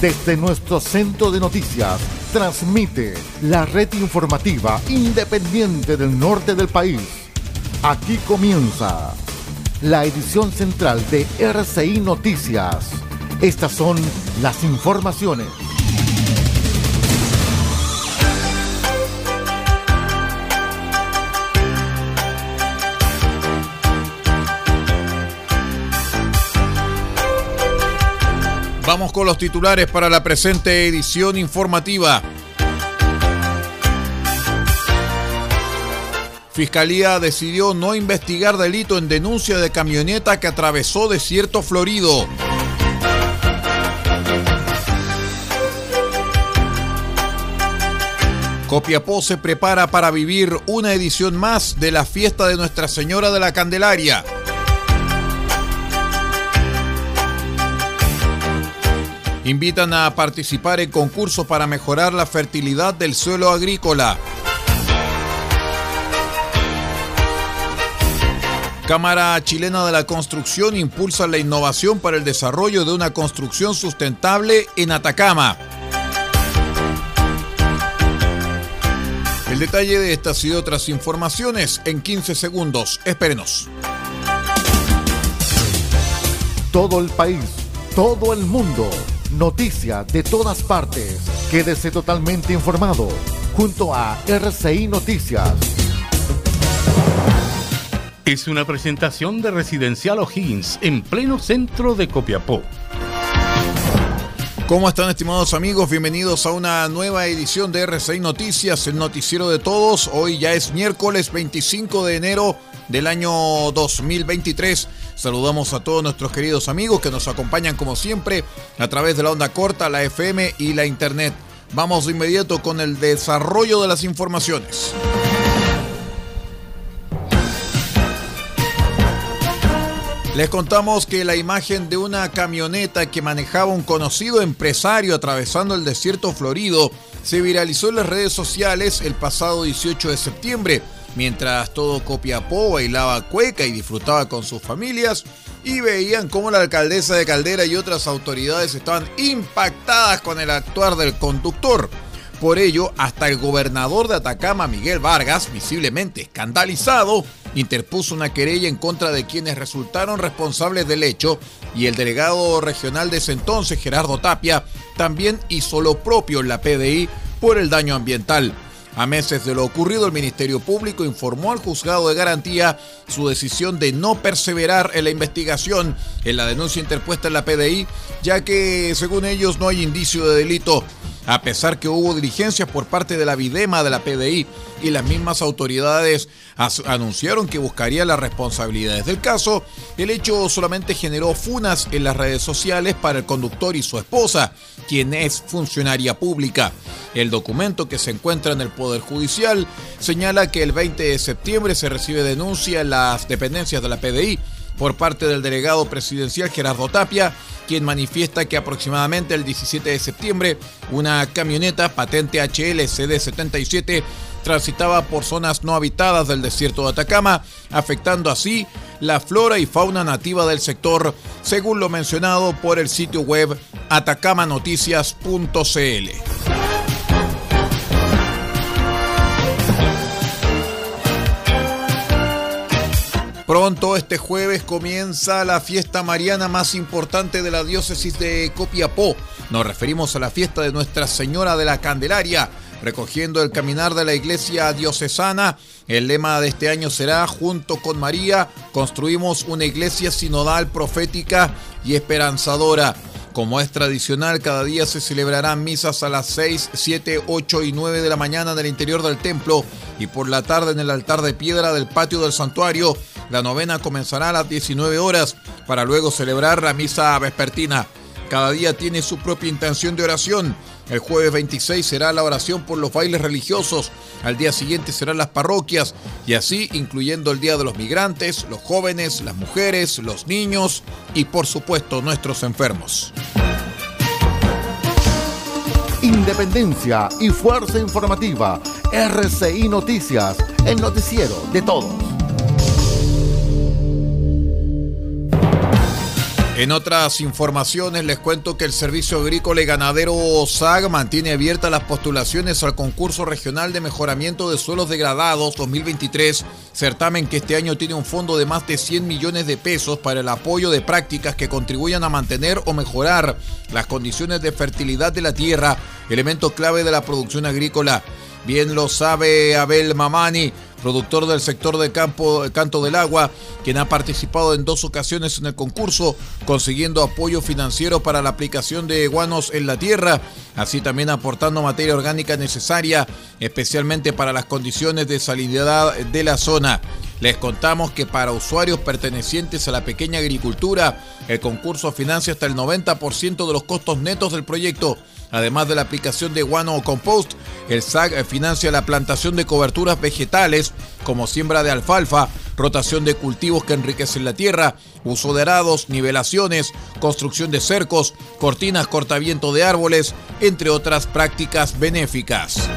Desde nuestro centro de noticias, transmite la red informativa independiente del norte del país. Aquí comienza la edición central de RCI Noticias. Estas son las informaciones. Vamos con los titulares para la presente edición informativa. Fiscalía decidió no investigar delito en denuncia de camioneta que atravesó desierto florido. Copiapó se prepara para vivir una edición más de la fiesta de Nuestra Señora de la Candelaria. Invitan a participar en concursos para mejorar la fertilidad del suelo agrícola. Cámara Chilena de la Construcción impulsa la innovación para el desarrollo de una construcción sustentable en Atacama. El detalle de estas y otras informaciones en 15 segundos. Espérenos. Todo el país, todo el mundo. Noticias de todas partes. Quédese totalmente informado junto a RCI Noticias. Es una presentación de Residencial O'Higgins en pleno centro de Copiapó. ¿Cómo están estimados amigos? Bienvenidos a una nueva edición de RCI Noticias, el noticiero de todos. Hoy ya es miércoles 25 de enero del año 2023. Saludamos a todos nuestros queridos amigos que nos acompañan como siempre a través de la onda corta, la FM y la Internet. Vamos de inmediato con el desarrollo de las informaciones. Les contamos que la imagen de una camioneta que manejaba un conocido empresario atravesando el desierto florido se viralizó en las redes sociales el pasado 18 de septiembre mientras todo Copiapó bailaba cueca y disfrutaba con sus familias y veían cómo la alcaldesa de Caldera y otras autoridades estaban impactadas con el actuar del conductor. Por ello, hasta el gobernador de Atacama, Miguel Vargas, visiblemente escandalizado, interpuso una querella en contra de quienes resultaron responsables del hecho y el delegado regional de ese entonces, Gerardo Tapia, también hizo lo propio en la PDI por el daño ambiental. A meses de lo ocurrido, el Ministerio Público informó al juzgado de garantía su decisión de no perseverar en la investigación en la denuncia interpuesta en la PDI, ya que, según ellos, no hay indicio de delito. A pesar que hubo diligencias por parte de la Videma de la PDI y las mismas autoridades anunciaron que buscarían las responsabilidades del caso, el hecho solamente generó funas en las redes sociales para el conductor y su esposa, quien es funcionaria pública. El documento que se encuentra en el Poder Judicial señala que el 20 de septiembre se recibe denuncia en las dependencias de la PDI por parte del delegado presidencial Gerardo Tapia, quien manifiesta que aproximadamente el 17 de septiembre una camioneta patente HL CD77 transitaba por zonas no habitadas del desierto de Atacama, afectando así la flora y fauna nativa del sector, según lo mencionado por el sitio web atacamanoticias.cl. Pronto este jueves comienza la fiesta mariana más importante de la diócesis de Copiapó. Nos referimos a la fiesta de Nuestra Señora de la Candelaria. Recogiendo el caminar de la iglesia diocesana, el lema de este año será Junto con María, construimos una iglesia sinodal, profética y esperanzadora Como es tradicional, cada día se celebrarán misas a las 6, 7, 8 y 9 de la mañana en el interior del templo y por la tarde en el altar de piedra del patio del santuario. La novena comenzará a las 19 horas para luego celebrar la misa vespertina. Cada día tiene su propia intención de oración. El jueves 26 será la oración por los bailes religiosos, al día siguiente serán las parroquias y así incluyendo el Día de los Migrantes, los jóvenes, las mujeres, los niños y por supuesto nuestros enfermos. Independencia y fuerza informativa. RCI Noticias, el noticiero de todos. En otras informaciones les cuento que el Servicio Agrícola y Ganadero SAG mantiene abiertas las postulaciones al concurso regional de mejoramiento de suelos degradados 2023, certamen que este año tiene un fondo de más de 100 millones de pesos para el apoyo de prácticas que contribuyan a mantener o mejorar las condiciones de fertilidad de la tierra, elemento clave de la producción agrícola. Bien lo sabe Abel Mamani, productor del sector de campo Canto del Agua, quien ha participado en dos ocasiones en el concurso, consiguiendo apoyo financiero para la aplicación de guanos en la tierra, así también aportando materia orgánica necesaria, especialmente para las condiciones de salinidad de la zona. Les contamos que para usuarios pertenecientes a la pequeña agricultura, el concurso financia hasta el 90% de los costos netos del proyecto. Además de la aplicación de guano o compost, el SAG financia la plantación de coberturas vegetales como siembra de alfalfa, rotación de cultivos que enriquecen la tierra, uso de arados, nivelaciones, construcción de cercos, cortinas cortaviento de árboles, entre otras prácticas benéficas.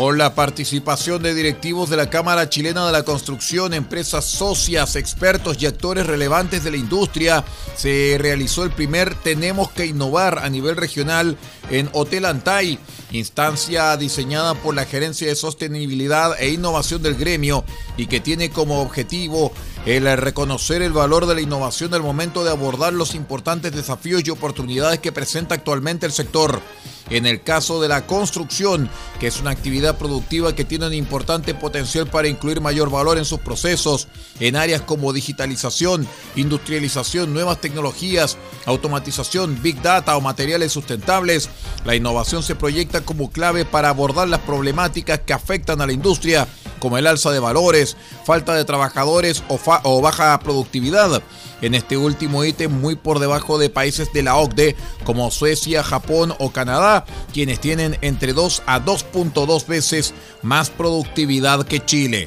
Con la participación de directivos de la Cámara Chilena de la Construcción, empresas socias, expertos y actores relevantes de la industria, se realizó el primer Tenemos que innovar a nivel regional en Hotel Antay, instancia diseñada por la Gerencia de Sostenibilidad e Innovación del gremio y que tiene como objetivo el reconocer el valor de la innovación al momento de abordar los importantes desafíos y oportunidades que presenta actualmente el sector. En el caso de la construcción, que es una actividad productiva que tiene un importante potencial para incluir mayor valor en sus procesos, en áreas como digitalización, industrialización, nuevas tecnologías, automatización, big data o materiales sustentables, la innovación se proyecta como clave para abordar las problemáticas que afectan a la industria como el alza de valores, falta de trabajadores o, baja productividad. En este último ítem, muy por debajo de países de la OCDE como Suecia, Japón o Canadá, quienes tienen entre 2 a 2.2 veces más productividad que Chile.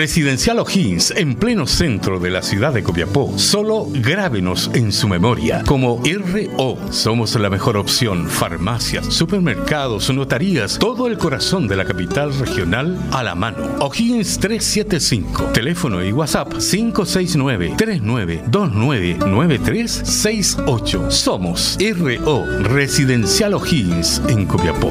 Residencial O'Higgins, en pleno centro de la ciudad de Copiapó. Solo grábenos en su memoria como RO. Somos la mejor opción. Farmacias, supermercados, notarías, todo el corazón de la capital regional a la mano. O'Higgins 375. Teléfono y WhatsApp 569-3929-9368. Somos RO Residencial O'Higgins en Copiapó.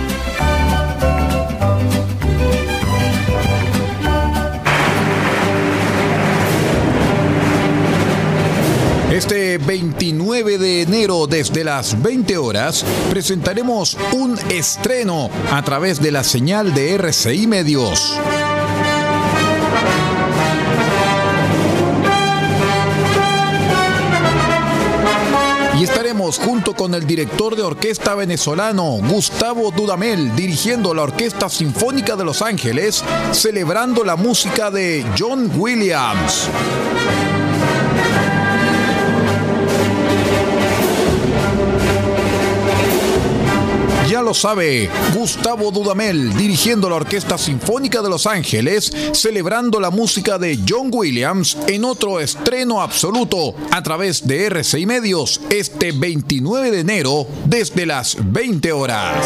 Este 29 de enero, desde las 20 horas, presentaremos un estreno a través de la señal de RCI Medios. Y estaremos junto con el director de orquesta venezolano Gustavo Dudamel dirigiendo la Orquesta Sinfónica de Los Ángeles, celebrando la música de John Williams. Lo sabe, Gustavo Dudamel, dirigiendo la Orquesta Sinfónica de Los Ángeles, celebrando la música de John Williams en otro estreno absoluto a través de RCI Medios este 29 de enero desde las 20 horas.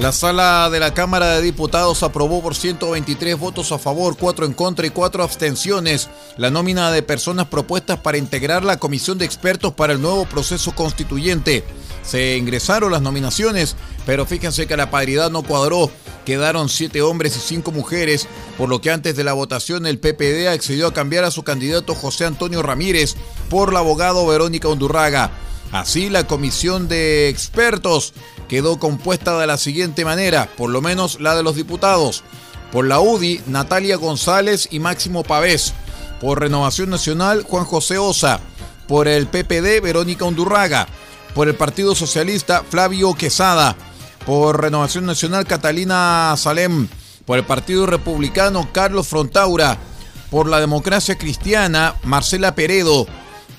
La sala de la Cámara de Diputados aprobó por 123 votos a favor, 4 en contra y 4 abstenciones la nómina de personas propuestas para integrar la comisión de expertos para el nuevo proceso constituyente. Se ingresaron las nominaciones, pero fíjense que la paridad no cuadró. Quedaron 7 hombres y 5 mujeres, por lo que antes de la votación el PPD accedió a cambiar a su candidato José Antonio Ramírez por la abogado Verónica Undurraga. Así la comisión de expertos quedó compuesta de la siguiente manera, por lo menos la de los diputados. Por la UDI, Natalia González y Máximo Pavés. Por Renovación Nacional, Juan José Osa. Por el PPD, Verónica Undurraga. Por el Partido Socialista, Flavio Quesada. Por Renovación Nacional, Catalina Salem. Por el Partido Republicano, Carlos Frontaura. Por la Democracia Cristiana, Marcela Peredo.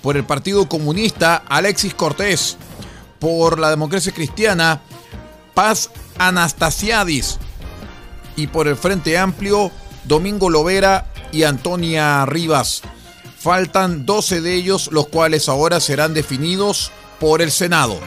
Por el Partido Comunista, Alexis Cortés por la democracia cristiana, Paz Anastasiadis. Y por el Frente Amplio, Domingo Lovera y Antonia Rivas. Faltan 12 de ellos, los cuales ahora serán definidos por el Senado.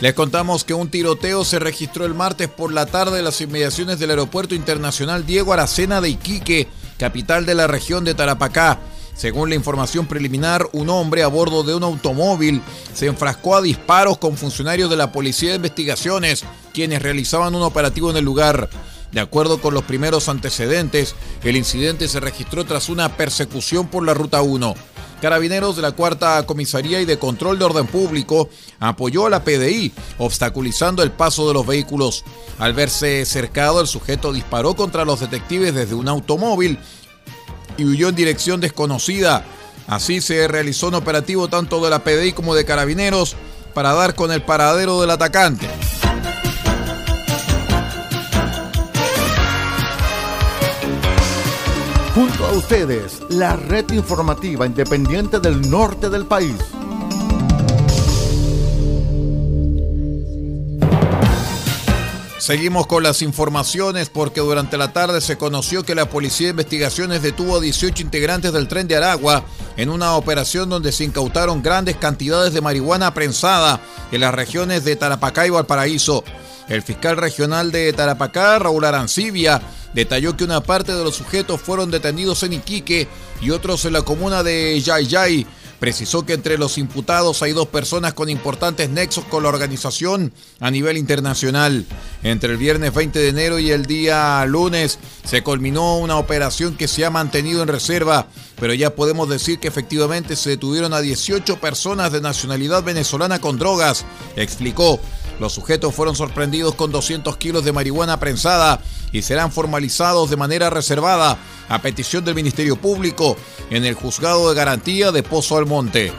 Les contamos que un tiroteo se registró el martes por la tarde en las inmediaciones del Aeropuerto Internacional Diego Aracena de Iquique, capital de la región de Tarapacá. Según la información preliminar, un hombre a bordo de un automóvil se enfrascó a disparos con funcionarios de la Policía de Investigaciones, quienes realizaban un operativo en el lugar. De acuerdo con los primeros antecedentes, el incidente se registró tras una persecución por la Ruta 1. Carabineros de la Cuarta Comisaría y de Control de Orden Público apoyó a la PDI, obstaculizando el paso de los vehículos. Al verse cercado, el sujeto disparó contra los detectives desde un automóvil y huyó en dirección desconocida. Así se realizó un operativo tanto de la PDI como de Carabineros para dar con el paradero del atacante. Junto a ustedes, la red informativa independiente del norte del país. Seguimos con las informaciones porque durante la tarde se conoció que la Policía de Investigaciones detuvo a 18 integrantes del tren de Aragua en una operación donde se incautaron grandes cantidades de marihuana prensada en las regiones de Tarapacá y Valparaíso. El fiscal regional de Tarapacá, Raúl Arancibia, detalló que una parte de los sujetos fueron detenidos en Iquique y otros en la comuna de Yayay. Precisó que entre los imputados hay dos personas con importantes nexos con la organización a nivel internacional. Entre el viernes 20 de enero y el día lunes se culminó una operación que se ha mantenido en reserva, pero ya podemos decir que efectivamente se detuvieron a 18 personas de nacionalidad venezolana con drogas, explicó. Los sujetos fueron sorprendidos con 200 kilos de marihuana prensada y serán formalizados de manera reservada a petición del Ministerio Público en el Juzgado de Garantía de Pozo Almonte.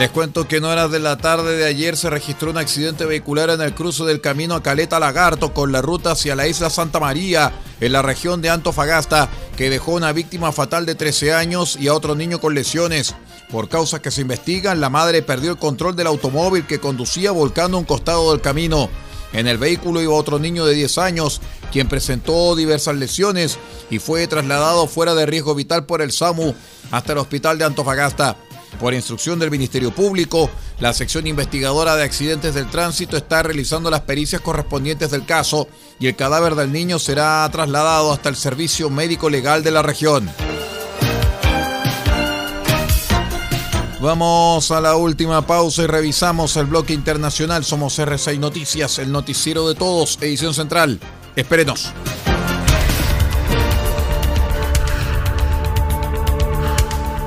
Les cuento que en horas de la tarde de ayer se registró un accidente vehicular en el cruce del camino a Caleta Lagarto con la ruta hacia la isla Santa María, en la región de Antofagasta, que dejó una víctima fatal de 13 años y a otro niño con lesiones. Por causas que se investigan, la madre perdió el control del automóvil que conducía volcando un costado del camino. En el vehículo iba otro niño de 10 años, quien presentó diversas lesiones y fue trasladado fuera de riesgo vital por el SAMU hasta el hospital de Antofagasta. Por instrucción del Ministerio Público, la sección investigadora de accidentes del tránsito está realizando las pericias correspondientes del caso y el cadáver del niño será trasladado hasta el servicio médico legal de la región. Vamos a la última pausa y revisamos el bloque internacional. Somos R6 Noticias, el noticiero de todos, edición central. Espérenos.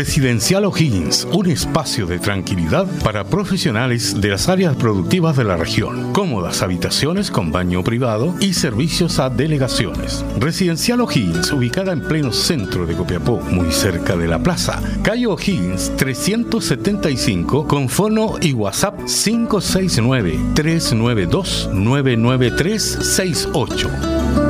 Residencial O'Higgins, un espacio de tranquilidad para profesionales de las áreas productivas de la región. Cómodas habitaciones con baño privado y servicios a delegaciones. Residencial O'Higgins, ubicada en pleno centro de Copiapó, muy cerca de la plaza. Calle O'Higgins 375 con fono y WhatsApp 569 392 99368.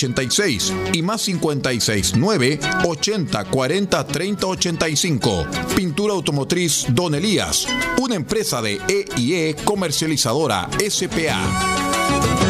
86 y más 56 9 80 40 30 85. Pintura automotriz Don Elías, una empresa de EIE comercializadora SPA.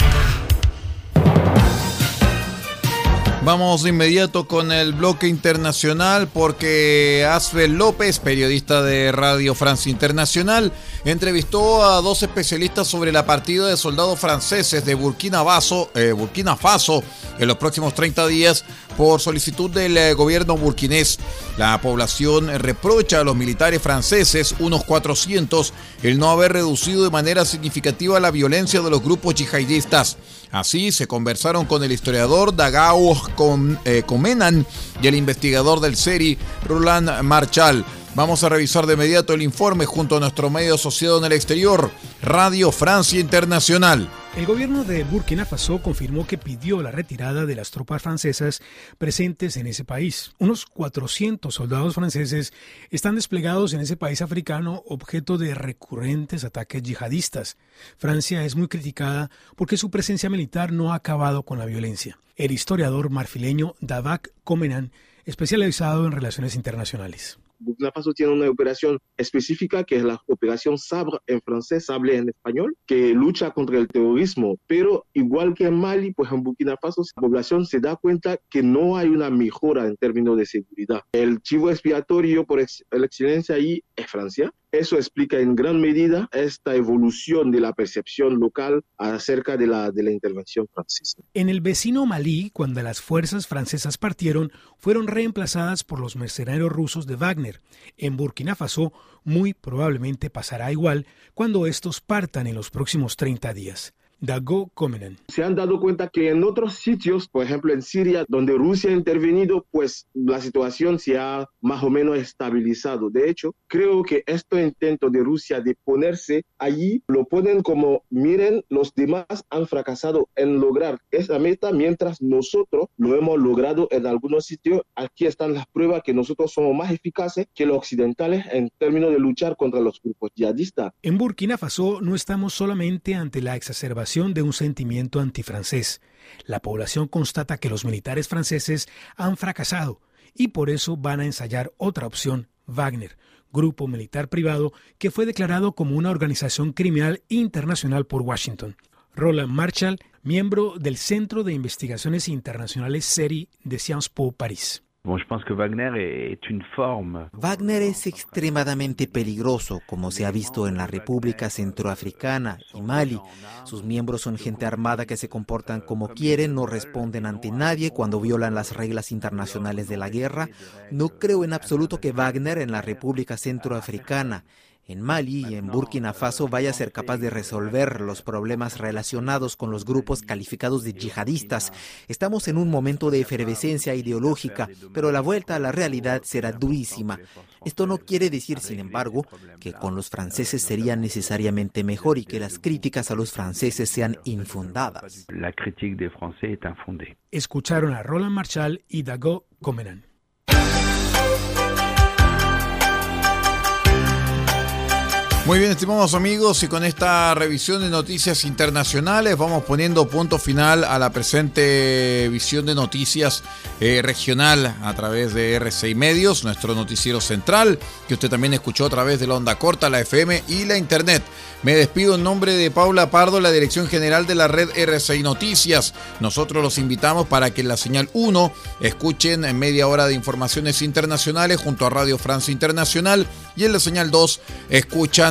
Vamos de inmediato con el bloque internacional porque Asbel López, periodista de Radio Francia Internacional, entrevistó a dos especialistas sobre la partida de soldados franceses de Burkina Faso, eh, Burkina Faso en los próximos 30 días por solicitud del eh, gobierno burkinés. La población reprocha a los militares franceses, unos 400, el no haber reducido de manera significativa la violencia de los grupos yihadistas. Así se conversaron con el historiador Dagao eh, Comenan y el investigador del SERI, Roland Marchal. Vamos a revisar de inmediato el informe junto a nuestro medio asociado en el exterior, Radio Francia Internacional. El gobierno de Burkina Faso confirmó que pidió la retirada de las tropas francesas presentes en ese país. Unos 400 soldados franceses están desplegados en ese país africano objeto de recurrentes ataques yihadistas. Francia es muy criticada porque su presencia militar no ha acabado con la violencia. El historiador marfileño Davak Comenan, especializado en relaciones internacionales. Burkina Faso tiene una operación específica que es la operación Sabre en francés, Sable en español, que lucha contra el terrorismo. Pero igual que en Mali, pues en Burkina Faso la población se da cuenta que no hay una mejora en términos de seguridad. El chivo expiatorio por excelencia ahí es Francia eso explica en gran medida esta evolución de la percepción local acerca de la, de la intervención francesa. En el vecino Malí, cuando las fuerzas francesas partieron, fueron reemplazadas por los mercenarios rusos de Wagner. En Burkina Faso, muy probablemente pasará igual cuando estos partan en los próximos 30 días. Dago Komenen. Se han dado cuenta que en otros sitios, por ejemplo en Siria, donde Rusia ha intervenido, pues la situación se ha más o menos estabilizado. De hecho, creo que este intento de Rusia de ponerse allí lo ponen como, miren, los demás han fracasado en lograr esa meta, mientras nosotros lo hemos logrado en algunos sitios. Aquí están las pruebas que nosotros somos más eficaces que los occidentales en términos de luchar contra los grupos yihadistas. En Burkina Faso no estamos solamente ante la exacerbación de un sentimiento antifrancés. La población constata que los militares franceses han fracasado y por eso van a ensayar otra opción, Wagner, grupo militar privado que fue declarado como una organización criminal internacional por Washington. Roland Marshall, miembro del Centro de Investigaciones Internacionales SERI de Sciences Po París. Wagner es extremadamente peligroso, como se ha visto en la República Centroafricana y Mali. Sus miembros son gente armada que se comportan como quieren, no responden ante nadie cuando violan las reglas internacionales de la guerra. No creo en absoluto que Wagner en la República Centroafricana en Mali y en Burkina Faso vaya a ser capaz de resolver los problemas relacionados con los grupos calificados de yihadistas. Estamos en un momento de efervescencia ideológica, pero la vuelta a la realidad será durísima. Esto no quiere decir, sin embargo, que con los franceses sería necesariamente mejor y que las críticas a los franceses sean infundadas. La crítica de francés es infundada. Escucharon a Roland Marchal y Dago Comenan. Muy bien, estimados amigos, y con esta revisión de noticias internacionales vamos poniendo punto final a la presente visión de noticias eh, regional a través de RCI Medios, nuestro noticiero central, que usted también escuchó a través de la onda corta, la FM y la Internet. Me despido en nombre de Paula Pardo, la dirección general de la red RCI Noticias. Nosotros los invitamos para que en la señal 1 escuchen en media hora de informaciones internacionales junto a Radio Francia Internacional y en la señal 2 escuchan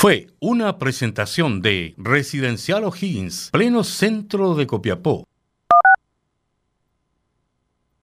Fue una presentación de Residencial O'Higgins, pleno centro de Copiapó